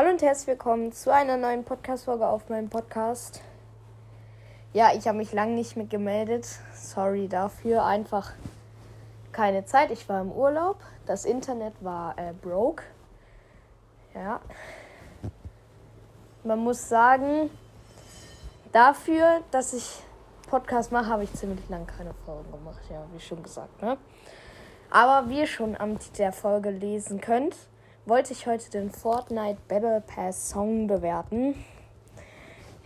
Hallo und herzlich willkommen zu einer neuen Podcast-Folge auf meinem Podcast. Ja, ich habe mich lange nicht mehr gemeldet. Sorry dafür. Einfach keine Zeit. Ich war im Urlaub. Das Internet war äh, broke. Ja. Man muss sagen, dafür, dass ich Podcast mache, habe ich ziemlich lange keine Folgen gemacht. Ja, wie schon gesagt, ne? Aber wie ihr schon am Titel der Folge lesen könnt, wollte ich heute den Fortnite Battle Pass Song bewerten.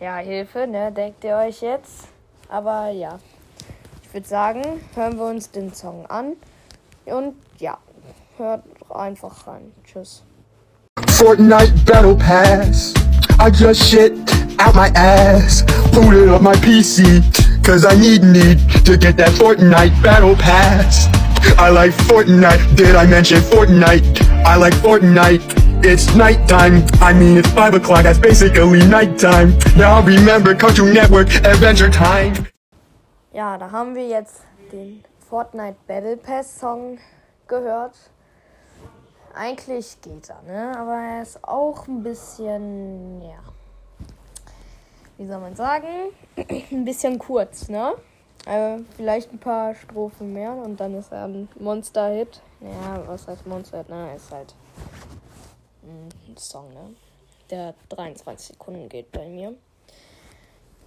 Ja, Hilfe, ne, denkt ihr euch jetzt. Aber ja, ich würde sagen, hören wir uns den Song an. Und ja, hört einfach rein. Tschüss. Fortnite Battle Pass. I just shit out my ass. Booted up my PC. Cause I need need to get that Fortnite Battle Pass. I like Fortnite. Did I mention Fortnite? I like Fortnite. It's nighttime. I mean, it's 5 o'clock. That's basically nighttime. Now remember Cartoon Network Adventure Time. Ja, da haben wir jetzt den Fortnite Battle Pass Song gehört. Eigentlich geht er, ne? Aber er ist auch ein bisschen, ja. Wie soll man sagen? ein bisschen kurz, ne? Äh, vielleicht ein paar Strophen mehr und dann ist er ein Monster-Hit. Ja, was heißt Monster-Hit? Ne? Ist halt ein Song, ne? Der 23 Sekunden geht bei mir.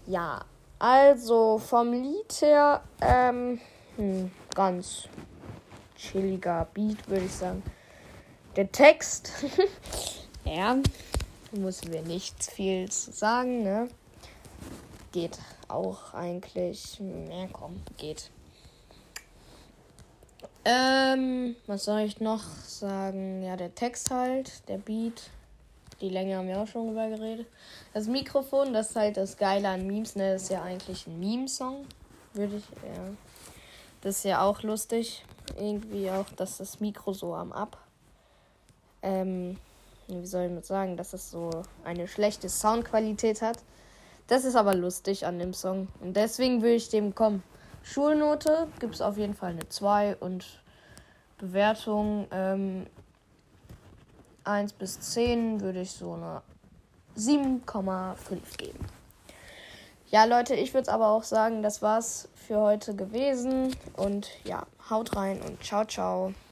Ja, also vom Lied her, ähm, hm, ganz chilliger Beat, würde ich sagen. Der Text, ja, müssen wir nicht viel zu sagen, ne? Geht auch eigentlich. Ja, komm, geht. Ähm, was soll ich noch sagen? Ja, der Text halt, der Beat. Die Länge haben wir auch schon drüber geredet. Das Mikrofon, das ist halt das Geile an Memes, ne? Das ist ja eigentlich ein Meme-Song. Würde ich, ja. Das ist ja auch lustig. Irgendwie auch, dass das Mikro so am Ab. Ähm, wie soll ich mal sagen, dass es so eine schlechte Soundqualität hat. Das ist aber lustig an dem Song. Und deswegen will ich dem kommen. Schulnote gibt es auf jeden Fall eine 2 und Bewertung ähm, 1 bis 10 würde ich so eine 7,5 geben. Ja, Leute, ich würde es aber auch sagen, das war's für heute gewesen. Und ja, haut rein und ciao, ciao.